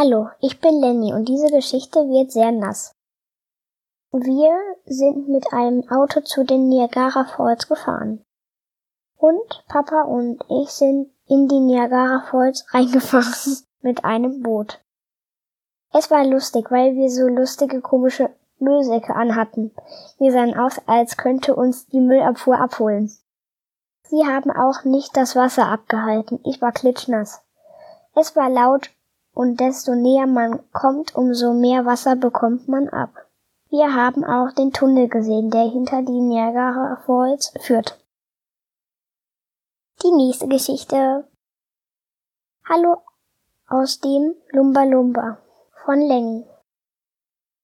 Hallo, ich bin Lenny und diese Geschichte wird sehr nass. Wir sind mit einem Auto zu den Niagara Falls gefahren. Und Papa und ich sind in die Niagara Falls reingefahren mit einem Boot. Es war lustig, weil wir so lustige komische Müllsäcke anhatten. Wir sahen aus, als könnte uns die Müllabfuhr abholen. Sie haben auch nicht das Wasser abgehalten. Ich war klitschnass. Es war laut und desto näher man kommt, umso mehr Wasser bekommt man ab. Wir haben auch den Tunnel gesehen, der hinter die Niagara Falls führt. Die nächste Geschichte. Hallo aus dem Lumba Lumba von Lenny.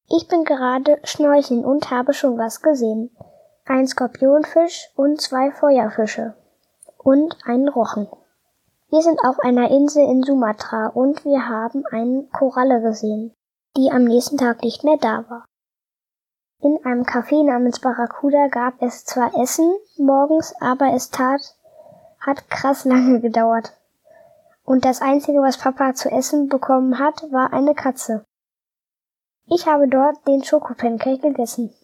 Ich bin gerade schnorcheln und habe schon was gesehen. Ein Skorpionfisch und zwei Feuerfische. Und einen Rochen. Wir sind auf einer Insel in Sumatra und wir haben eine Koralle gesehen, die am nächsten Tag nicht mehr da war. In einem Café namens Barracuda gab es zwar Essen morgens, aber es tat, hat krass lange gedauert. Und das einzige, was Papa zu essen bekommen hat, war eine Katze. Ich habe dort den Schokopancake gegessen.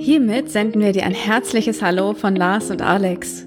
Hiermit senden wir dir ein herzliches Hallo von Lars und Alex.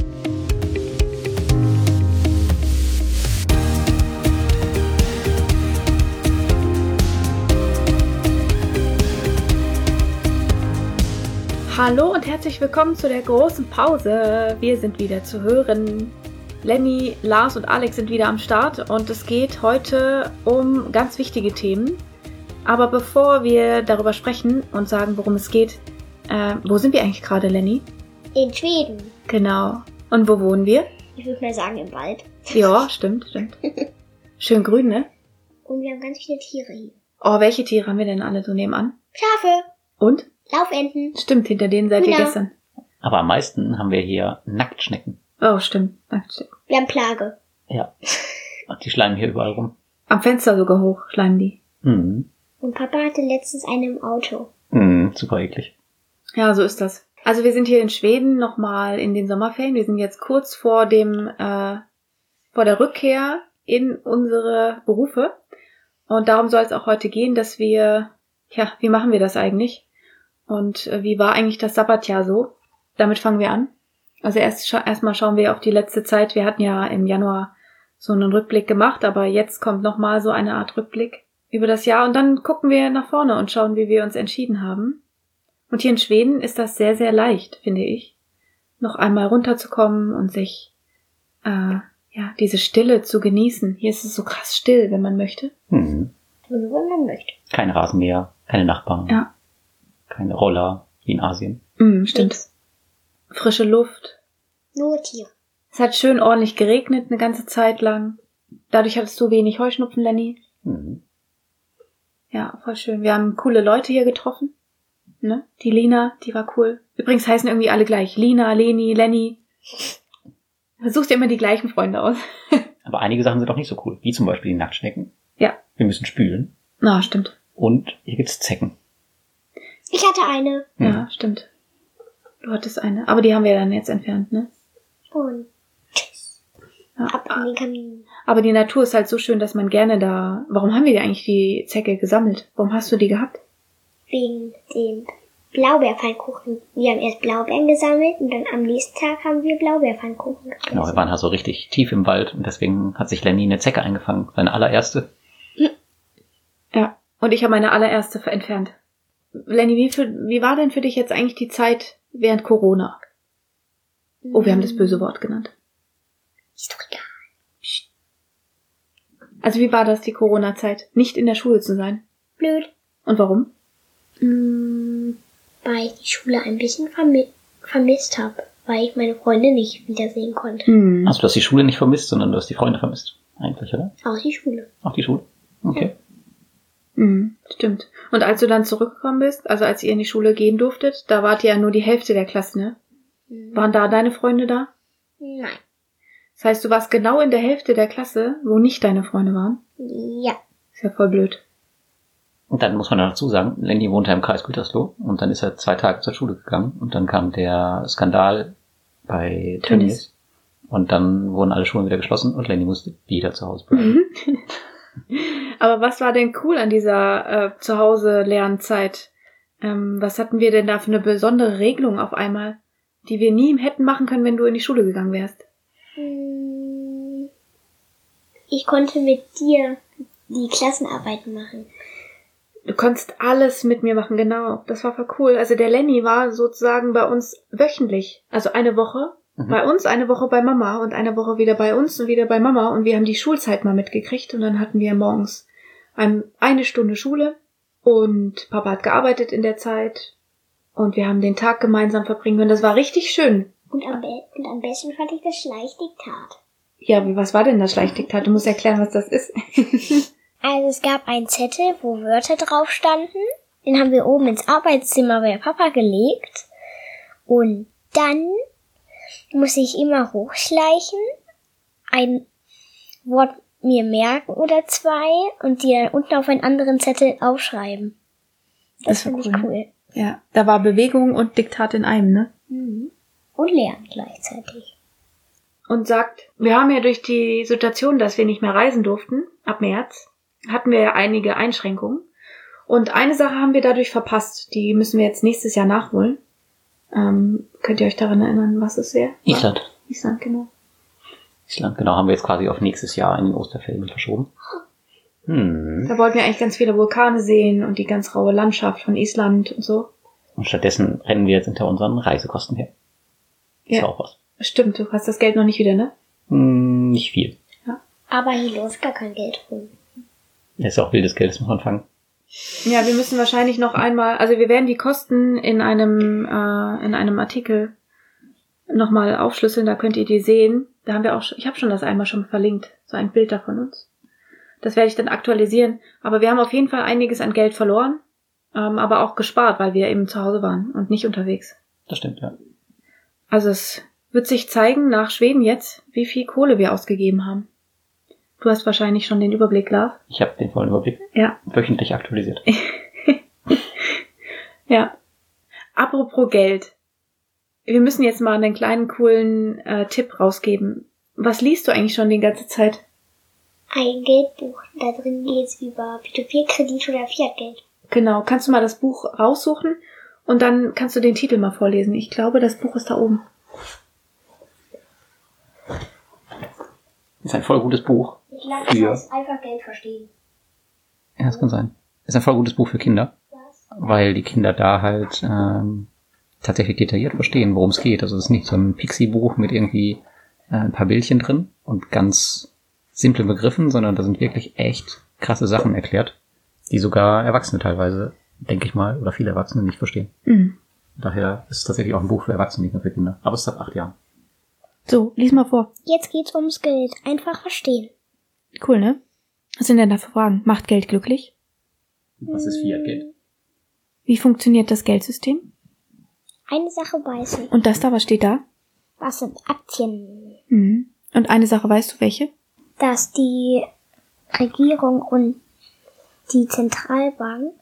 Hallo und herzlich willkommen zu der großen Pause. Wir sind wieder zu hören. Lenny, Lars und Alex sind wieder am Start und es geht heute um ganz wichtige Themen. Aber bevor wir darüber sprechen und sagen, worum es geht, äh, wo sind wir eigentlich gerade, Lenny? In Schweden. Genau. Und wo wohnen wir? Ich würde mal sagen im Wald. Ja, stimmt, stimmt. Schön grün, ne? Und wir haben ganz viele Tiere hier. Oh, welche Tiere haben wir denn alle so nebenan? Schafe, Und? Laufenten. Stimmt, hinter denen seid ihr Hühner. gestern. Aber am meisten haben wir hier Nacktschnecken. Oh, stimmt. Nackt- Wir haben Plage. Ja. Und die schleimen hier überall rum. Am Fenster sogar hoch, schleimen die. Mhm. Und Papa hatte letztens eine im Auto. Mhm, super eklig. Ja, so ist das. Also wir sind hier in Schweden nochmal in den Sommerferien. Wir sind jetzt kurz vor dem, äh, vor der Rückkehr in unsere Berufe. Und darum soll es auch heute gehen, dass wir, ja, wie machen wir das eigentlich? Und äh, wie war eigentlich das Sabbatjahr so? Damit fangen wir an. Also erst scha erstmal schauen wir auf die letzte Zeit. Wir hatten ja im Januar so einen Rückblick gemacht, aber jetzt kommt nochmal so eine Art Rückblick über das Jahr und dann gucken wir nach vorne und schauen, wie wir uns entschieden haben. Und hier in Schweden ist das sehr, sehr leicht, finde ich, noch einmal runterzukommen und sich, äh, ja, diese Stille zu genießen. Hier ist es so krass still, wenn man möchte. Mhm. Nur wenn man möchte. Kein Rasenmäher, keine Nachbarn, Ja. Keine Roller, wie in Asien. Mm, stimmt. Nix. Frische Luft. Nur Tiere. Es hat schön ordentlich geregnet eine ganze Zeit lang. Dadurch hattest du wenig Heuschnupfen, Lenny. Mhm. Ja, voll schön. Wir haben coole Leute hier getroffen. Ne? Die Lina, die war cool. Übrigens heißen irgendwie alle gleich. Lina, Leni, Lenny. Versuchst dir immer die gleichen Freunde aus. Aber einige Sachen sind doch nicht so cool, wie zum Beispiel die Nacktschnecken. Ja. Wir müssen spülen. Na, stimmt. Und hier gibt's Zecken. Ich hatte eine. Ja, stimmt. Du hattest eine. Aber die haben wir dann jetzt entfernt, ne? Und tschüss. Ja. Ab in den Kamin. Aber die Natur ist halt so schön, dass man gerne da. Warum haben wir dir eigentlich die Zecke gesammelt? Warum hast du die gehabt? Wegen dem Blaubeerpfannkuchen. Wir haben erst Blaubeeren gesammelt und dann am nächsten Tag haben wir Blaubeerpfannkuchen gegessen. Genau, wir waren halt so richtig tief im Wald und deswegen hat sich Lenny eine Zecke eingefangen. Seine allererste. Ja. Und ich habe meine allererste ver- entfernt. Lenny, wie, für, wie war denn für dich jetzt eigentlich die Zeit während Corona? Oh, wir haben das böse Wort genannt. Ist doch egal. Also wie war das, die Corona-Zeit? Nicht in der Schule zu sein. Blöd. Und warum? Mm, weil ich die Schule ein bisschen vermi vermisst habe. Weil ich meine Freunde nicht wiedersehen konnte. Hm. Also du hast die Schule nicht vermisst, sondern du hast die Freunde vermisst. Eigentlich, oder? Auch die Schule. Auch die Schule. Okay. Mhm, stimmt. Und als du dann zurückgekommen bist, also als ihr in die Schule gehen durftet, da wart ihr ja nur die Hälfte der Klasse, ne? Mhm. Waren da deine Freunde da? Nein. Das heißt, du warst genau in der Hälfte der Klasse, wo nicht deine Freunde waren. Ja. Ist ja voll blöd. Und dann muss man dazu sagen, Lenny wohnte im Kreis Gütersloh und dann ist er zwei Tage zur Schule gegangen und dann kam der Skandal bei Tönnies. Und dann wurden alle Schulen wieder geschlossen und Lenny musste wieder zu Hause bleiben. Aber was war denn cool an dieser äh, Zuhause-Lernzeit? Ähm, was hatten wir denn da für eine besondere Regelung auf einmal, die wir nie hätten machen können, wenn du in die Schule gegangen wärst? Hm, Ich konnte mit dir die Klassenarbeiten machen. Du konntest alles mit mir machen, genau. Das war voll cool. Also der Lenny war sozusagen bei uns wöchentlich. Also eine Woche Mhm. bei uns, eine Woche bei Mama und eine Woche wieder bei uns und wieder bei Mama. Und wir haben die Schulzeit mal mitgekriegt und dann hatten wir morgens ein, eine Stunde Schule und Papa hat gearbeitet in der Zeit und wir haben den Tag gemeinsam verbringen können. Das war richtig schön. Und am, be und am besten fand ich das Schleichdiktat. Ja, was war denn das Schleichdiktat? Du musst erklären, was das ist. Also es gab einen Zettel, wo Wörter drauf standen. Den haben wir oben ins Arbeitszimmer bei Papa gelegt. Und dann muss ich immer hochschleichen, ein Wort mir merken oder zwei und die dann unten auf einen anderen Zettel aufschreiben. Das, Das war finde ich cool. cool. ja, da war Bewegung und Diktat in einem, ne? Mhm. Und lernen gleichzeitig. und sagt, wir haben ja durch die Situation, dass wir nicht mehr reisen durften, ab März, hatten wir ja einige Einschränkungen. Und eine Sache haben wir dadurch verpasst. Die müssen wir jetzt nächstes Jahr nachholen. Ähm, könnt ihr euch daran erinnern, was es wäre? Island. Island, genau. Island, genau, haben wir jetzt quasi auf nächstes Jahr in den Osterferien verschoben. Hm. Da wollten wir eigentlich ganz viele Vulkane sehen und die ganz raue Landschaft von Island und so. Und stattdessen rennen wir jetzt hinter unseren Reisekosten her. Ist ja Ja. auch was. Stimmt, du hast das Geld noch nicht wieder, ne? Hm, nicht viel. Aber hier läuft gar kein Geld rum. Das ist auch wildes Geld, das muss man fangen. Ja, wir müssen wahrscheinlich noch einmal, also wir werden die Kosten in einem äh, in einem Artikel nochmal aufschlüsseln, da könnt ihr die sehen. Da haben wir auch, schon, ich habe schon das einmal schon verlinkt, so ein Bild da von uns. Das werde ich dann aktualisieren. Aber wir haben auf jeden Fall einiges an Geld verloren, ähm, aber auch gespart, weil wir eben zu Hause waren und nicht unterwegs. Das stimmt, ja. Also es wird sich zeigen nach Schweden jetzt, wie viel Kohle wir ausgegeben haben. Du hast wahrscheinlich schon den Überblick, Lars. Ich habe den vollen Überblick Ja. wöchentlich aktualisiert. Ja. Apropos Geld. Wir müssen jetzt mal einen kleinen coolen äh, Tipp rausgeben. Was liest du eigentlich schon die ganze Zeit? Ein Geldbuch. Da drin geht's über P2P-Kredit oder Fiatgeld. Genau, kannst du mal das Buch raussuchen und dann kannst du den Titel mal vorlesen. Ich glaube, das Buch ist da oben. Ist ein voll gutes Buch. Ich glaube, das Ja. heißt einfach Geld verstehen. Ja, das kann sein. Ist ein voll gutes Buch für Kinder, weil die Kinder da halt ähm, tatsächlich detailliert verstehen, worum es geht. Also es ist nicht so ein Pixie-Buch mit irgendwie äh, ein paar Bildchen drin und ganz simplen Begriffen, sondern da sind wirklich echt krasse Sachen erklärt, die sogar Erwachsene teilweise, denke ich mal, oder viele Erwachsene nicht verstehen. Mhm. Daher ist es tatsächlich auch ein Buch für Erwachsene, nicht nur für Kinder. Aber es ist ab acht Jahren. So, lies mal vor. Jetzt geht's ums Geld. Einfach verstehen. Cool, ne? Was sind denn da für Fragen? Macht Geld glücklich? Was ist Fiat-Geld? Wie funktioniert das Geldsystem? Eine Sache weiß ich. Und das da, was steht da? Was sind Aktien? Mhm. Und eine Sache weißt du welche? Dass die Regierung und die Zentralbank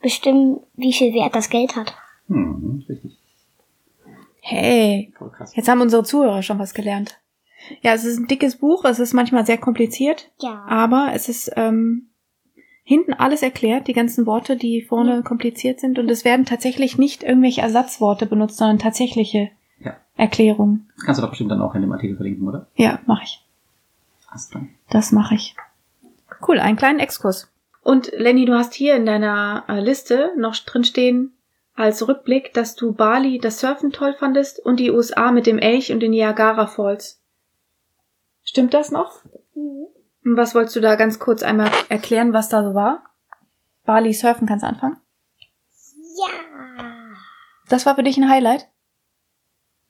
bestimmen, wie viel Wert das Geld hat. Hm, richtig. Hey, jetzt haben unsere Zuhörer schon was gelernt. Ja, es ist ein dickes Buch, es ist manchmal sehr kompliziert, Ja. aber es ist ähm, hinten alles erklärt, die ganzen Worte, die vorne kompliziert sind. Und es werden tatsächlich nicht irgendwelche Ersatzworte benutzt, sondern tatsächliche Ja. Erklärungen. Das kannst du doch bestimmt dann auch in dem Artikel verlinken, oder? Ja, mache ich. Hast dran. Das mache ich. Cool, einen kleinen Exkurs. Und Lenny, du hast hier in deiner äh, Liste noch drin stehen als Rückblick, dass du Bali das Surfen toll fandest und die USA mit dem Elch und den Niagara Falls. Stimmt das noch? Mhm. Und was wolltest du da ganz kurz einmal erklären, was da so war? Bali Surfen kannst du anfangen? Ja. Das war für dich ein Highlight?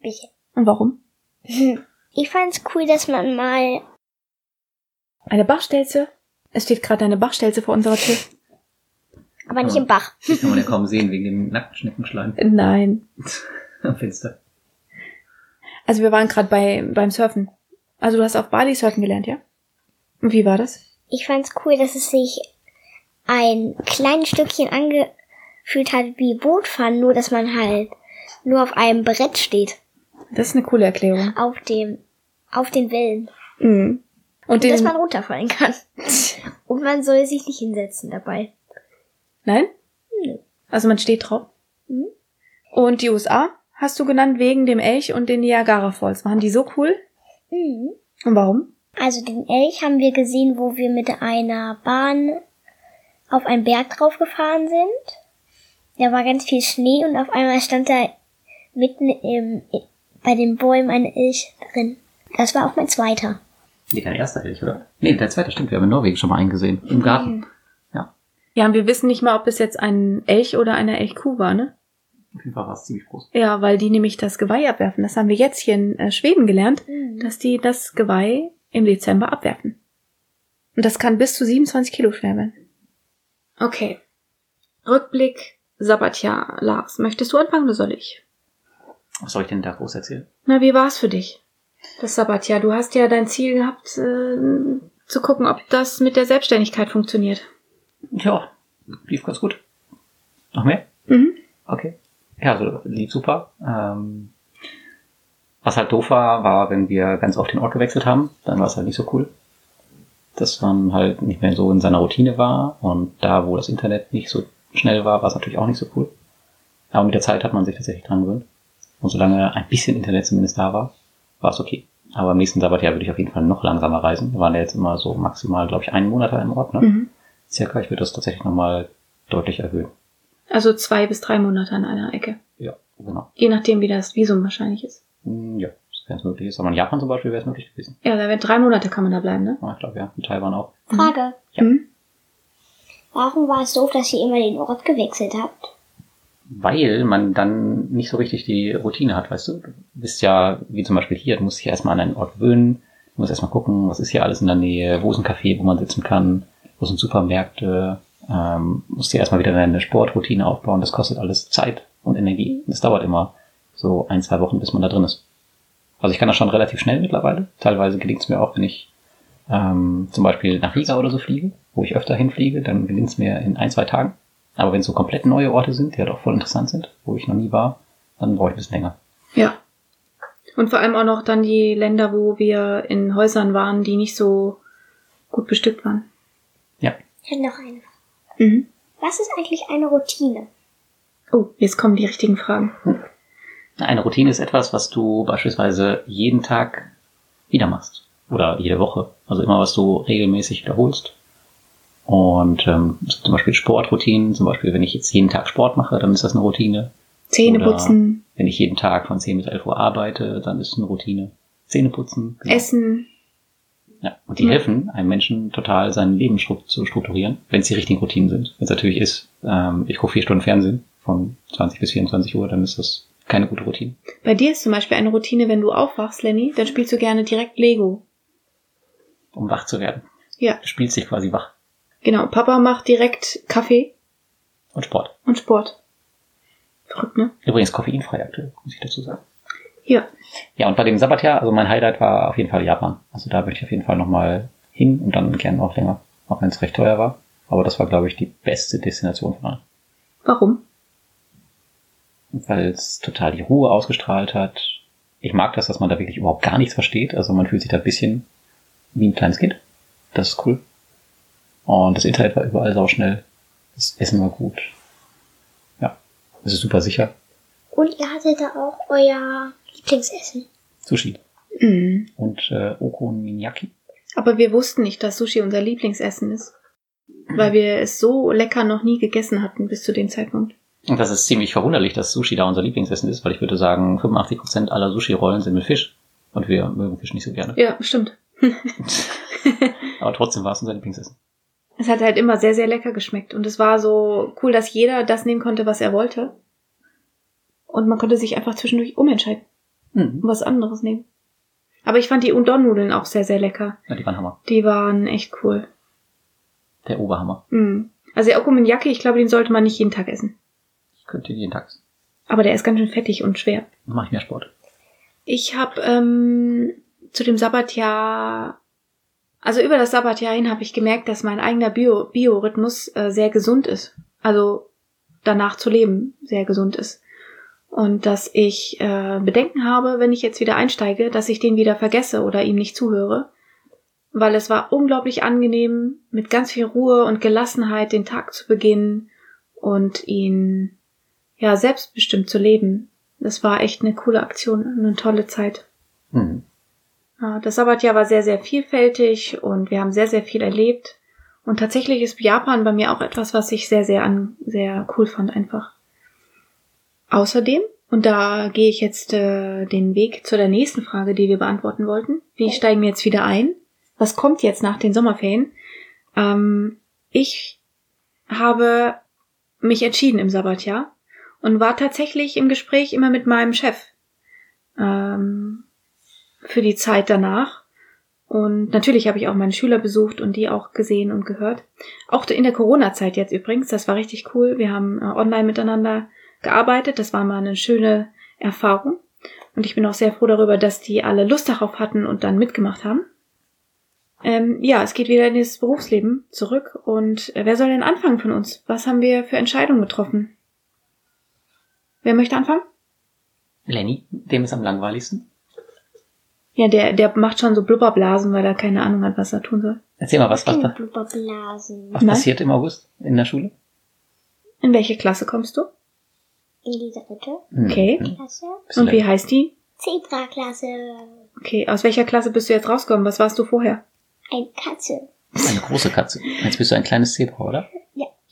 Bitte. Und warum? Ich fand's cool, dass man mal Eine Bachstelze? Es steht gerade eine Bachstelze vor unserer Tür. Aber nicht im Bach. Die kann man ja kaum sehen wegen dem Nacktschneckenschleim Nein. am Fenster. Also wir waren gerade bei beim Surfen. Also du hast auf Bali surfen gelernt, ja? Und wie war das? Ich fand's cool, dass es sich ein kleines Stückchen angefühlt hat wie Bootfahren, nur dass man halt nur auf einem Brett steht. Das ist eine coole Erklärung. Auf dem, auf den Wellen. Mhm. Und dass den, man runterfallen kann. Und man soll sich nicht hinsetzen dabei. nein? Nö. Also man steht drauf. Mhm. Und die USA hast du genannt wegen dem Elch und den Niagara Falls. Waren die so cool? Mhm. Und warum? Also den Elch haben wir gesehen, wo wir mit einer Bahn auf einen Berg drauf gefahren sind. Da war ganz viel Schnee und auf einmal stand da mitten im, bei den Bäumen ein Elch drin. Das war auch mein zweiter. Nee, dein erster Elch, oder? Nee, der zweite stimmt. Wir haben in Norwegen schon mal einen gesehen. Im Garten. Ja. Ja, und wir wissen nicht mal, ob es jetzt ein Elch oder eine Elchkuh war, ne? Auf jeden Fall war es ziemlich groß. Ja, weil die nämlich das Geweih abwerfen. Das haben wir jetzt hier in äh, Schweden gelernt, Mhm. Dass die das Geweih im Dezember abwerfen. Und das kann bis zu 27 Kilo schwer werden. Okay. Rückblick, Sabbatjahr. Lars, möchtest du anfangen oder soll ich? Was soll ich denn da groß erzählen? Na, wie war's für dich? Das Sabbatjahr. Du hast ja dein Ziel gehabt, äh, zu gucken, ob das mit der Selbstständigkeit funktioniert. Ja, lief ganz gut. Noch mehr? Mhm. Okay. Ja, also lief super. Ähm, was halt doof war, war, wenn wir ganz oft den Ort gewechselt haben, dann war es halt nicht so cool. Dass man halt nicht mehr so in seiner Routine war und da, wo das Internet nicht so schnell war, war es natürlich auch nicht so cool. Aber mit der Zeit hat man sich tatsächlich dran gewöhnt. Und solange ein bisschen Internet zumindest da war, war es okay. Aber am nächsten Sabbatjahr würde ich auf jeden Fall noch langsamer reisen. Wir waren ja jetzt immer so maximal, glaube ich, einen Monat im Ort, ne? Mhm. Circa. Ich würde das tatsächlich nochmal deutlich erhöhen. Also zwei bis drei Monate an einer Ecke. Ja, genau. Je nachdem, wie das Visum wahrscheinlich ist. Hm, Ja, sofern es möglich ist. Aber in Japan zum Beispiel wäre es möglich gewesen. Ja, da wären drei Monate kann man da bleiben, ne? Ja, ich glaube ja. In Taiwan auch. Frage. Ja. Mhm. Warum war es doof, dass ihr immer den Ort gewechselt habt? Weil man dann nicht so richtig die Routine hat, weißt du? Du bist ja, wie zum Beispiel hier, du musst dich erstmal an einen Ort gewöhnen. Du musst erstmal gucken, was ist hier alles in der Nähe, wo ist ein Café, wo man sitzen kann, wo sind Supermärkte, ähm, musst dir erstmal wieder deine Sportroutine aufbauen. Das kostet alles Zeit und Energie. Das dauert immer so ein, zwei Wochen, bis man da drin ist. Also ich kann das schon relativ schnell mittlerweile. Teilweise gelingt es mir auch, wenn ich ähm, zum Beispiel nach Riga oder so fliege, wo ich öfter hinfliege, dann gelingt es mir in ein, zwei Tagen. Aber wenn es so komplett neue Orte sind, die halt auch voll interessant sind, wo ich noch nie war, dann brauche ich ein bisschen länger. Ja. Und vor allem auch noch dann die Länder, wo wir in Häusern waren, die nicht so gut bestückt waren. Ja. Ich hätte noch eine. Mhm. Was ist eigentlich eine Routine? Oh, jetzt kommen die richtigen Fragen. Eine Routine ist etwas, was du beispielsweise jeden Tag wieder machst. Oder jede Woche. Also immer, was du regelmäßig wiederholst. Und ähm, es gibt zum Beispiel Sportroutinen. Zum Beispiel, wenn ich jetzt jeden Tag Sport mache, dann ist das eine Routine. Zähne Oder- putzen, Wenn ich jeden Tag von 10 bis 11 Uhr arbeite, dann ist es eine Routine. Zähne putzen. genau. essen. Ja, und die Mhm. helfen einem Menschen total, sein Leben zu strukturieren, wenn es die richtigen Routinen sind. Wenn es natürlich ist, ähm, ich gucke vier Stunden Fernsehen von 20 bis 24 Uhr, dann ist das keine gute Routine. Bei dir ist zum Beispiel eine Routine, wenn du aufwachst, Lenny, dann spielst du gerne direkt Lego. Um wach zu werden. Ja, Du spielst dich quasi wach. genau. Papa macht direkt Kaffee Und Sport. und Sport. Verrückt, ne? Übrigens koffeinfrei aktuell, muss ich dazu sagen. Ja. Ja, und bei dem Sabbatjahr, also mein Highlight war auf jeden Fall Japan. Also da möchte ich auf jeden Fall nochmal hin und dann gerne auch länger. Auch wenn es recht teuer war. Aber das war, glaube ich, die beste Destination von allen. Warum? Weil es total die Ruhe ausgestrahlt hat. Ich mag das, dass man da wirklich überhaupt gar nichts versteht. Also man fühlt sich da ein bisschen wie ein kleines Kind. Das ist cool. Und das Internet war überall sauschnell. Das Essen war gut. Ja, es ist super sicher. Und ihr hattet da auch euer Lieblingsessen. Sushi Mhm. und äh, Okonomiyaki. Aber wir wussten nicht, dass Sushi unser Lieblingsessen ist. Weil wir es so lecker noch nie gegessen hatten bis zu dem Zeitpunkt. Und das ist ziemlich verwunderlich, dass Sushi da unser Lieblingsessen ist, weil ich würde sagen, 85% aller Sushi-Rollen sind mit Fisch. Und wir mögen Fisch nicht so gerne. Ja, stimmt. Aber trotzdem war es unser Lieblingsessen. Es hat halt immer sehr, sehr lecker geschmeckt. Und es war so cool, dass jeder das nehmen konnte, was er wollte. Und man konnte sich einfach zwischendurch umentscheiden Mhm. und was anderes nehmen. Aber ich fand die Udon-Nudeln auch sehr, sehr lecker. Ja, die waren Hammer. Die waren echt cool. Der Oberhammer. Mm. Also der Okonomiyaki, ich glaube, den sollte man nicht jeden Tag essen. Könnte jeden Tag essen. Aber der ist ganz schön fettig und schwer. Dann mache ich mehr Sport. Ich habe ähm, zu dem Sabbatjahr, also über das Sabbatjahr hin habe ich gemerkt, dass mein eigener Bio, Biorhythmus äh, sehr gesund ist. Also danach zu leben sehr gesund ist. Und dass ich äh, Bedenken habe, wenn ich jetzt wieder einsteige, dass ich den wieder vergesse oder ihm nicht zuhöre. Weil es war unglaublich angenehm, mit ganz viel Ruhe und Gelassenheit den Tag zu beginnen und ihn ja selbstbestimmt zu leben. Das war echt eine coole Aktion, eine tolle Zeit. Hm. Ja, Das Sabbatjahr war sehr, sehr vielfältig und wir haben sehr, sehr viel erlebt. Und tatsächlich ist Japan bei mir auch etwas, was ich sehr, sehr an, sehr cool fand einfach. Außerdem, und da gehe ich jetzt äh, den Weg zu der nächsten Frage, die wir beantworten wollten. Wie steigen wir jetzt wieder ein? Was kommt jetzt nach den Sommerferien? Ähm, ich habe mich entschieden im Sabbatjahr und war tatsächlich im Gespräch immer mit meinem Chef ähm, für die Zeit danach. Und natürlich habe ich auch meine Schüler besucht und die auch gesehen und gehört. Auch in der Corona-Zeit jetzt übrigens, das war richtig cool. Wir haben äh, online miteinander gearbeitet. Das war mal eine schöne Erfahrung. Und ich bin auch sehr froh darüber, dass die alle Lust darauf hatten und dann mitgemacht haben. Ähm, ja, es geht wieder in das Berufsleben zurück. Und äh, wer soll denn anfangen von uns? Was haben wir für Entscheidungen getroffen? Wer möchte anfangen? Lenny, dem ist am langweiligsten. Ja, der, der macht schon so Blubberblasen, weil er keine Ahnung hat, was er tun soll. Erzähl mal, was, was, was, Blubberblasen. was Nein. passiert im August in der Schule? In welche Klasse kommst du? In die dritte Hm. Okay. Klasse. Bisschen Und wie heißt die? Zebra-Klasse. Okay, aus welcher Klasse bist du jetzt rausgekommen? Was warst du vorher? Ein Katze. Eine große Katze. Jetzt bist du ein kleines Zebra, oder?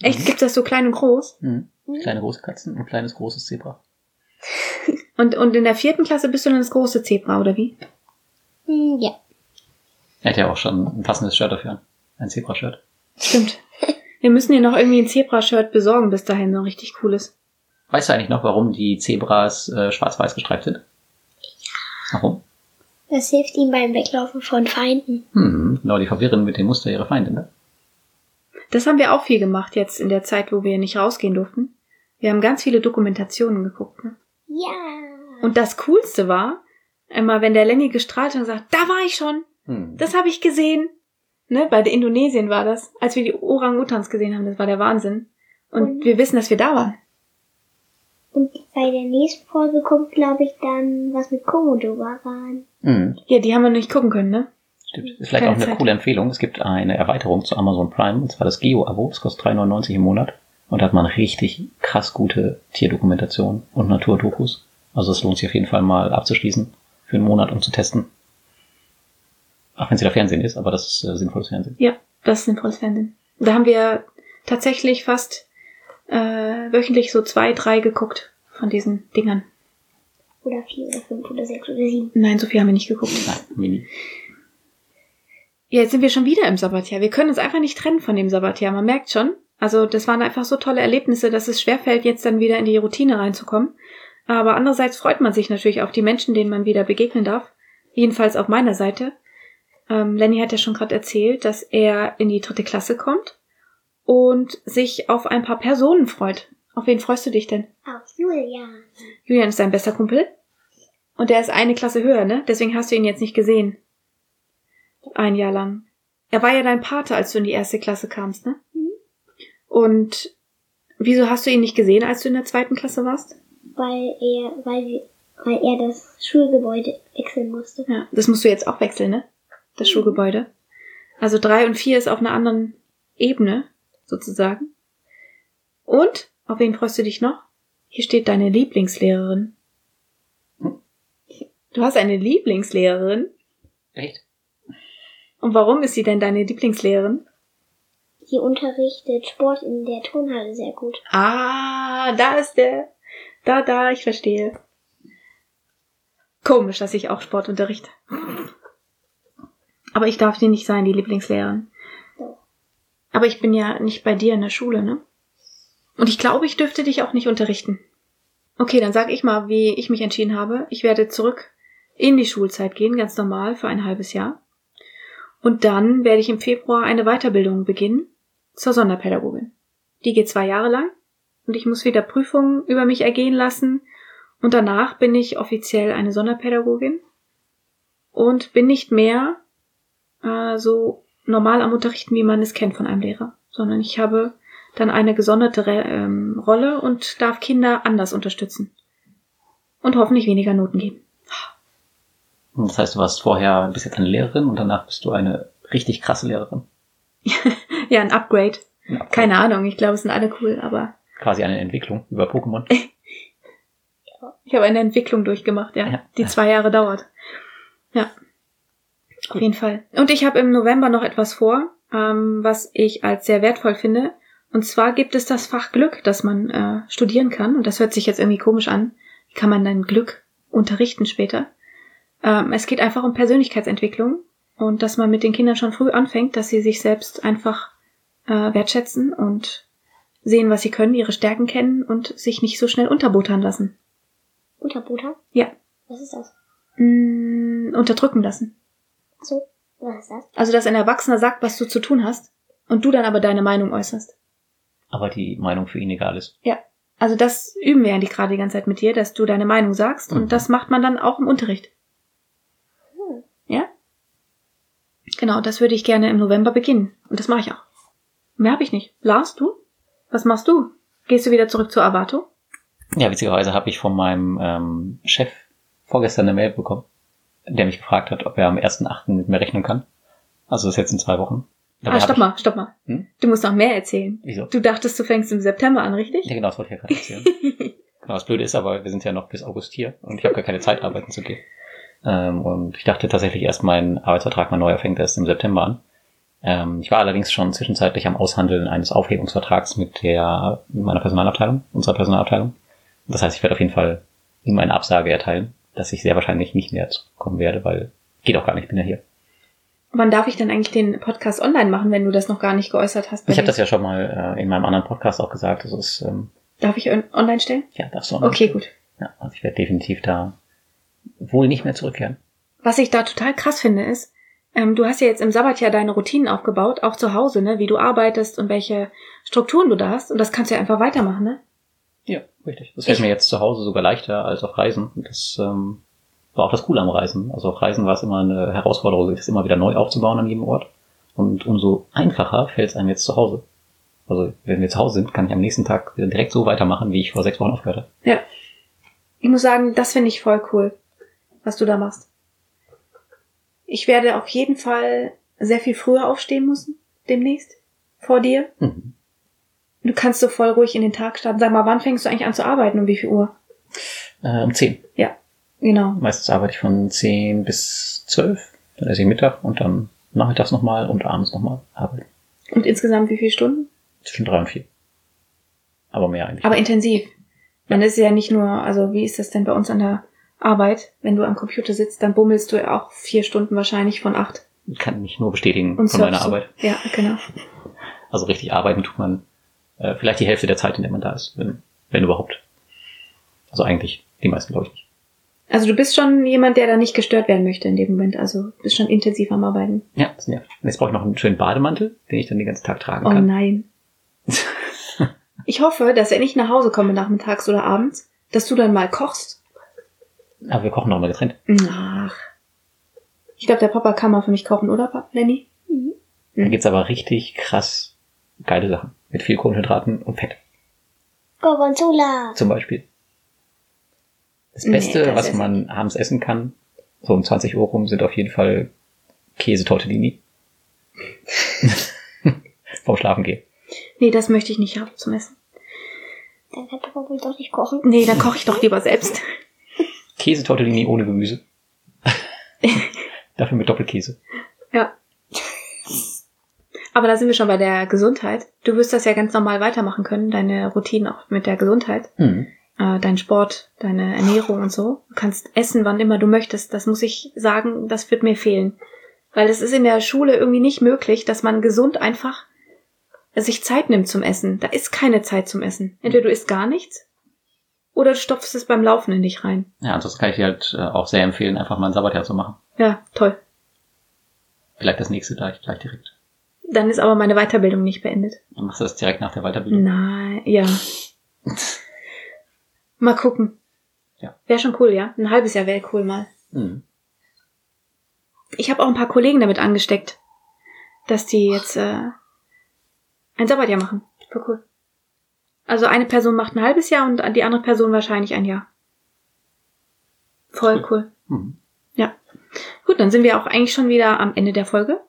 Echt, gibt's das so klein und groß? Hm. Mhm. Kleine große Katzen und kleines großes Zebra. Und, und in der vierten Klasse bist du dann das große Zebra, oder wie? Hm, ja. Er hat ja auch schon ein passendes Shirt dafür an. Ein Zebra-Shirt. Stimmt. Wir müssen dir noch irgendwie ein Zebra-Shirt besorgen bis dahin, so ein richtig cooles. Weißt du eigentlich noch, warum die Zebras äh, schwarz-weiß gestreift sind? Warum? Das hilft ihm beim Weglaufen von Feinden. Hm, genau, die verwirren mit dem Muster ihrer Feinde, ne? Das haben wir auch viel gemacht jetzt in der Zeit, wo wir nicht rausgehen durften. Wir haben ganz viele Dokumentationen geguckt. Ne? Ja. Und das Coolste war, immer wenn der Lenny gestrahlt hat und gesagt, da war ich schon, Hm. das habe ich gesehen. Ne, bei der Indonesien war das, als wir die Orang-Utans gesehen haben, das war der Wahnsinn. Und Und- wir wissen, dass wir da waren. Und bei der nächsten Folge kommt, glaube ich, dann was mit Komodo-Waran. Hm. Ja, die haben wir noch nicht gucken können, ne? Stimmt. Ist vielleicht Keine auch eine Zeit. coole Empfehlung. Es gibt eine Erweiterung zu Amazon Prime, und zwar das Geo-Abo. Es kostet 3,99 im Monat. Und da hat man richtig krass gute Tierdokumentation und Naturdokus. Also es lohnt sich auf jeden Fall mal abzuschließen für einen Monat, um zu testen. Auch wenn es wieder Fernsehen ist, aber das ist äh, sinnvolles Fernsehen. Ja, das ist sinnvolles Fernsehen. Da haben wir tatsächlich fast äh, wöchentlich so zwei, drei geguckt von diesen Dingern. Oder vier oder fünf oder sechs oder sieben. Nein, so viel haben wir nicht geguckt. Nein, Mini. Ja, jetzt sind wir schon wieder im Sabbatjahr. Wir können uns einfach nicht trennen von dem Sabbatjahr. Man merkt schon. Also das waren einfach so tolle Erlebnisse, dass es schwerfällt, jetzt dann wieder in die Routine reinzukommen. Aber andererseits freut man sich natürlich auf die Menschen, denen man wieder begegnen darf. Jedenfalls auf meiner Seite. Ähm, Lenny hat ja schon gerade erzählt, dass er in die dritte Klasse kommt und sich auf ein paar Personen freut. Auf wen freust du dich denn? Auf Julian. Julian ist dein bester Kumpel. Und der ist eine Klasse höher, ne? Deswegen hast du ihn jetzt nicht gesehen. Ein Jahr lang. Er war ja dein Pate, als du in die erste Klasse kamst, ne? Mhm. Und wieso hast du ihn nicht gesehen, als du in der zweiten Klasse warst? Weil er, weil, wir- weil er das Schulgebäude wechseln musste. Ja, das musst du jetzt auch wechseln, ne? Das Schulgebäude. Also drei und vier ist auf einer anderen Ebene, sozusagen. Und, auf wen freust du dich noch? Hier steht deine Lieblingslehrerin. Du hast eine Lieblingslehrerin? Echt? Und warum ist sie denn deine Lieblingslehrerin? Sie unterrichtet Sport in der Turnhalle sehr gut. Ah, da ist der. Da, da, ich verstehe. Komisch, dass ich auch Sport unterrichte. Aber ich darf die nicht sein, die Lieblingslehrerin. Doch. Aber ich bin ja nicht bei dir in der Schule, ne? Und ich glaube, ich dürfte dich auch nicht unterrichten. Okay, dann sag ich mal, wie ich mich entschieden habe. Ich werde zurück in die Schulzeit gehen, ganz normal, für ein halbes Jahr. Und dann werde ich im Februar eine Weiterbildung beginnen zur Sonderpädagogin. Die geht zwei Jahre lang und ich muss wieder Prüfungen über mich ergehen lassen und danach bin ich offiziell eine Sonderpädagogin und bin nicht mehr äh, so normal am Unterrichten, wie man es kennt von einem Lehrer, sondern ich habe dann eine gesonderte Re ähm, Rolle und darf Kinder anders unterstützen und hoffentlich weniger Noten geben. Das heißt, du warst vorher bis jetzt eine Lehrerin und danach bist du eine richtig krasse Lehrerin. ja, ein Upgrade. ein Upgrade. Keine Ahnung, ich glaube, es sind alle cool, aber. Quasi eine Entwicklung über Pokémon. ich habe eine Entwicklung durchgemacht, ja, ja. die zwei Jahre dauert. Ja. Auf jeden Fall. Und ich habe im November noch etwas vor, ähm, was ich als sehr wertvoll finde. Und zwar gibt es das Fach Glück, das man äh, studieren kann. Und das hört sich jetzt irgendwie komisch an. Wie kann man dann Glück unterrichten später? Ähm, es geht einfach um Persönlichkeitsentwicklung und dass man mit den Kindern schon früh anfängt, dass sie sich selbst einfach äh, wertschätzen und sehen, was sie können, ihre Stärken kennen und sich nicht so schnell unterbuttern lassen. Unterbuttern? Ja. Was ist das? Mm, unterdrücken lassen. So, was ist das? Also, dass ein Erwachsener sagt, was du zu tun hast und du dann aber deine Meinung äußerst. Aber die Meinung für ihn egal ist. Ja. Also das üben wir ja die gerade die ganze Zeit mit dir, dass du deine Meinung sagst mhm. und das macht man dann auch im Unterricht. Ja? Genau, das würde ich gerne im November beginnen. Und das mache ich auch. Mehr habe ich nicht. Lars, du? Was machst du? Gehst du wieder zurück zu Avato? Ja, witzigerweise habe ich von meinem ähm, Chef vorgestern eine Mail bekommen, der mich gefragt hat, ob er am 1.8. mit mir rechnen kann. Also das ist jetzt in zwei Wochen. Dabei ah, stopp mal, stopp mal. Hm? Du musst noch mehr erzählen. Wieso? Du dachtest, du fängst im September an, richtig? Ja, genau, das wollte ich ja gerade erzählen. genau, das Blöde ist aber, wir sind ja noch bis August hier und ich habe gar keine Zeit, arbeiten zu gehen. Ähm, und ich dachte tatsächlich erst, mein Arbeitsvertrag mal neu fängt erst im September an. Ähm, ich war allerdings schon zwischenzeitlich am Aushandeln eines Aufhebungsvertrags mit der, mit meiner Personalabteilung, unserer Personalabteilung. Das heißt, ich werde auf jeden Fall ihm eine Absage erteilen, dass ich sehr wahrscheinlich nicht mehr zurückkommen werde, weil geht auch gar nicht, ich bin ja hier. Wann darf ich denn eigentlich den Podcast online machen, wenn du das noch gar nicht geäußert hast? Ich habe das ja schon mal äh, in meinem anderen Podcast auch gesagt. Das ist, ähm, Darf ich online stellen? Ja, darfst du online Okay, stellen. gut. Ja, also ich werde definitiv da wohl nicht mehr zurückkehren. Was ich da total krass finde, ist, ähm, du hast ja jetzt im Sabbatjahr deine Routinen aufgebaut, auch zu Hause, ne, wie du arbeitest und welche Strukturen du da hast. Und das kannst du ja einfach weitermachen, ne? Ja, richtig. Das fällt ich mir jetzt zu Hause sogar leichter als auf Reisen. Das ähm, war auch das Coole am Reisen. Also auf Reisen war es immer eine Herausforderung, sich das immer wieder neu aufzubauen an jedem Ort. Und umso einfacher fällt es einem jetzt zu Hause. Also wenn wir zu Hause sind, kann ich am nächsten Tag direkt so weitermachen, wie ich vor sechs Wochen aufgehört habe. Ja. Ich muss sagen, das finde ich voll cool was du da machst. Ich werde auf jeden Fall sehr viel früher aufstehen müssen, demnächst, vor dir. Mhm. Du kannst so voll ruhig in den Tag starten. Sag mal, wann fängst du eigentlich an zu arbeiten? Um wie viel Uhr? Äh, um zehn. Ja, genau. Meistens arbeite ich von zehn bis zwölf. Dann esse ich Mittag und dann nachmittags nochmal und abends nochmal arbeiten. Und insgesamt wie viele Stunden? Zwischen drei und vier. Aber mehr eigentlich. Aber intensiv. Dann ist es ja nicht nur, also wie ist das denn bei uns an der Arbeit, wenn du am Computer sitzt, dann bummelst du auch vier Stunden wahrscheinlich von acht. Kann mich nur bestätigen Und von meiner Arbeit. Ja, genau. Also richtig arbeiten tut man äh, vielleicht die Hälfte der Zeit, in der man da ist, wenn, wenn überhaupt. Also eigentlich die meisten, glaube ich nicht. Also du bist schon jemand, der da nicht gestört werden möchte in dem Moment. Also bist schon intensiv am Arbeiten. Ja, das nervt. Und jetzt brauche ich noch einen schönen Bademantel, den ich dann den ganzen Tag tragen oh, kann. Oh nein. ich hoffe, dass wenn ich nach Hause komme nachmittags oder abends, dass du dann mal kochst aber wir kochen doch mal getrennt. Ach. Ich glaube, der Papa kann mal für mich kochen, oder, Papa Lenny? Mhm. Da gibt's aber richtig krass geile Sachen. Mit viel Kohlenhydraten und Fett. Gorgonzola. Zum Beispiel. Das Beste, nee, das was man abends essen kann, so um 20 Uhr rum, sind auf jeden Fall Käse-Tortellini. Vom Schlafen gehen. Nee, das möchte ich nicht haben zum Essen. Dann kann Papa wohl doch nicht kochen. Nee, dann koche ich doch lieber selbst. Käsetortellini ohne Gemüse. Dafür mit Doppelkäse. Ja. Aber da sind wir schon bei der Gesundheit. Du wirst das ja ganz normal weitermachen können, deine Routine auch mit der Gesundheit. Mhm. Äh, dein Sport, deine Ernährung und so. Du kannst essen, wann immer du möchtest. Das muss ich sagen, das wird mir fehlen. Weil es ist in der Schule irgendwie nicht möglich, dass man gesund einfach sich Zeit nimmt zum Essen. Da ist keine Zeit zum Essen. Entweder du isst gar nichts Oder du stopfst es beim Laufen in dich rein. Ja, ansonsten kann ich dir halt äh, auch sehr empfehlen, einfach mal ein Sabbatjahr zu machen. Ja, toll. Vielleicht das nächste gleich, gleich direkt. Dann ist aber meine Weiterbildung nicht beendet. Dann machst du das direkt nach der Weiterbildung. Nein, ja. Mal gucken. Ja. Wäre schon cool, ja? Ein halbes Jahr wäre cool mal. Mhm. Ich habe auch ein paar Kollegen damit angesteckt, dass die jetzt äh, ein Sabbatjahr machen. Voll cool. Also eine Person macht ein halbes Jahr und die andere Person wahrscheinlich ein Jahr. Voll cool. Mhm. Ja. Gut, dann sind wir auch eigentlich schon wieder am Ende der Folge.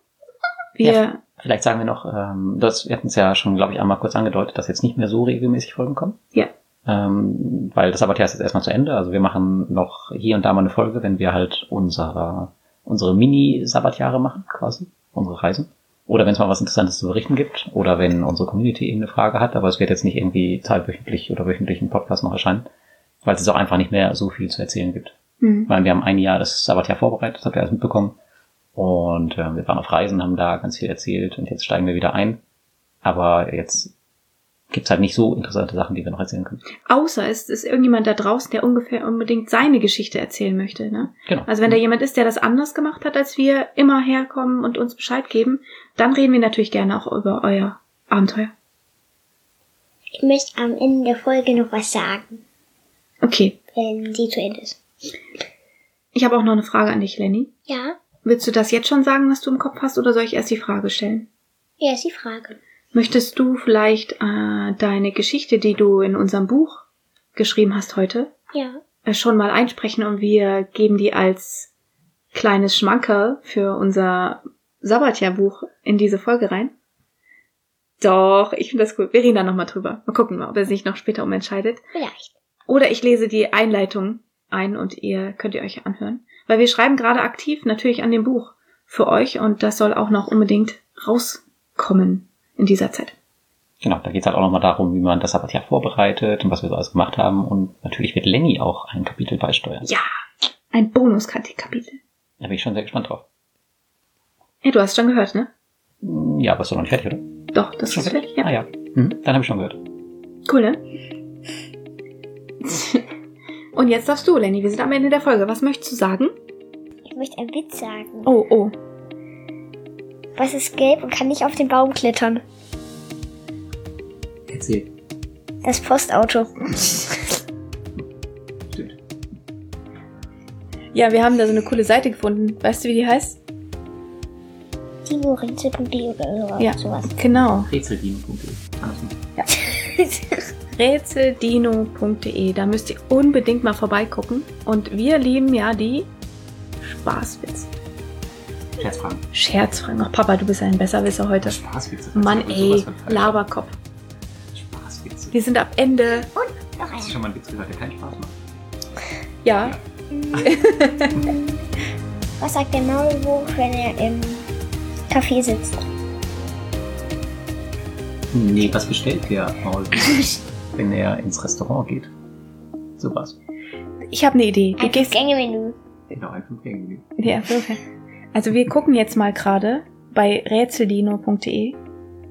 Wir, Ja. Vielleicht sagen wir noch, ähm, das, wir hatten es ja schon, glaube ich, einmal kurz angedeutet, dass jetzt nicht mehr so regelmäßig Folgen kommen. Ja. Ähm, weil das Sabbatjahr ist jetzt erstmal zu Ende. Also wir machen noch hier und da mal eine Folge, wenn wir halt unsere, unsere Mini-Sabbatjahre machen, quasi, unsere Reisen. Oder wenn es mal was Interessantes zu berichten gibt. Oder wenn unsere Community irgendeine Frage hat. Aber es wird jetzt nicht irgendwie teilwöchentlich oder wöchentlich ein Podcast noch erscheinen. Weil es auch einfach nicht mehr so viel zu erzählen gibt. hm, Ich meine, wir haben ein Jahr das Sabbatjahr vorbereitet, das habt ihr alles mitbekommen. Und äh, wir waren auf Reisen, haben da ganz viel erzählt und jetzt steigen wir wieder ein. Aber jetzt gibt's halt nicht so interessante Sachen, die wir noch erzählen können. außer es ist irgendjemand da draußen, der ungefähr unbedingt seine Geschichte erzählen möchte. Ne? Genau. Also wenn da jemand ist, der das anders gemacht hat, als wir immer herkommen und uns Bescheid geben, dann reden wir natürlich gerne auch über euer Abenteuer. Ich möchte am Ende der Folge noch was sagen, Okay, wenn sie zu Ende ist. ich habe auch noch eine Frage an dich, Lenny. Ja? Willst du das jetzt schon sagen, was du im Kopf hast, oder soll ich erst die Frage stellen? Ja, ist die Frage. Möchtest du vielleicht äh, deine Geschichte, die du in unserem Buch geschrieben hast heute, Ja. äh, schon mal einsprechen und wir geben die als kleines Schmankerl für unser Sabbatjahrbuch in diese Folge rein? Doch, ich finde das cool. Wir reden da nochmal drüber. Mal gucken, ob er sich noch später umentscheidet. Vielleicht. Oder ich lese die Einleitung ein und ihr könnt ihr euch anhören. Weil wir schreiben gerade aktiv natürlich an dem Buch für euch und das soll auch noch unbedingt rauskommen in dieser Zeit. Genau, da geht's halt auch nochmal darum, wie man das Sabbatjahr vorbereitet und was wir so alles gemacht haben. Und natürlich wird Lenny auch ein Kapitel beisteuern. Ja, ein Bonus-Kapitel. Da bin ich schon sehr gespannt drauf. Ja, du hast schon gehört, ne? Hm, Ja, aber ist doch noch nicht fertig, oder? Doch, das ist fertig. Ja. Ah ja. Mhm, dann habe ich schon gehört. Cool, ne? Und jetzt darfst du, Lenny. Wir sind am Ende der Folge. Was möchtest du sagen? Ich möchte einen Witz sagen. Oh, oh. Was ist gelb und kann nicht auf den Baum klettern? Erzähl. Das Postauto. Stimmt. Ja, wir haben da so eine coole Seite gefunden. Weißt du, wie die heißt? Timorinze.de oder Ja. sowas. Genau. Rätseldien.de. Andersrum. rätseldino.de. Da müsst ihr unbedingt mal vorbeigucken. Und wir lieben ja die Spaßwitze. Scherzfragen. Scherzfragen. Ach, Papa, du bist ein Besserwisser heute. Spaßwitze. Mann, ey. Laberkopf. Spaßwitze. Wir sind am Ende. Noch Hast du schon mal einen Witz gehört, der keinen Spaß macht? Ja. Was sagt der Maulwurf, wenn er im Café sitzt? Nee, was bestellt der Maulwurf, wenn er ins Restaurant geht? Sowas. Ich habe eine Idee. Du Ein gehst. Gänge-Menü. Genau, ein Fünf-Gänge-Menü. Ja, okay. Also wir gucken jetzt mal gerade bei rätseldino.de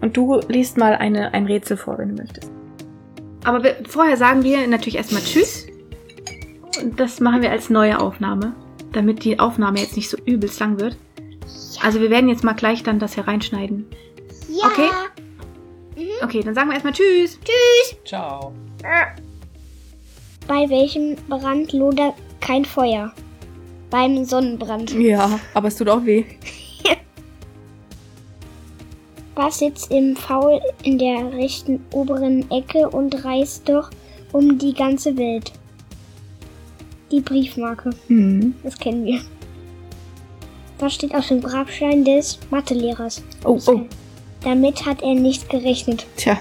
und du liest mal eine, ein Rätsel vor, wenn du möchtest. Aber wir, vorher sagen wir natürlich erstmal Tschüss. Und das machen wir als neue Aufnahme, damit die Aufnahme jetzt nicht so übelst lang wird. Also wir werden jetzt mal gleich dann das hier reinschneiden. Ja. Okay. Okay, dann sagen wir erstmal Tschüss. Ciao. Bei welchem Brand lodert kein Feuer? Beim Sonnenbrand. Ja, aber es tut auch weh. Was sitzt im Faul in der rechten oberen Ecke und reist doch um die ganze Welt? Die Briefmarke, Hm. das kennen wir. Was steht auf dem Grabstein des Mathelehrers? Oh, oh. Damit hat er nicht gerechnet. Tja.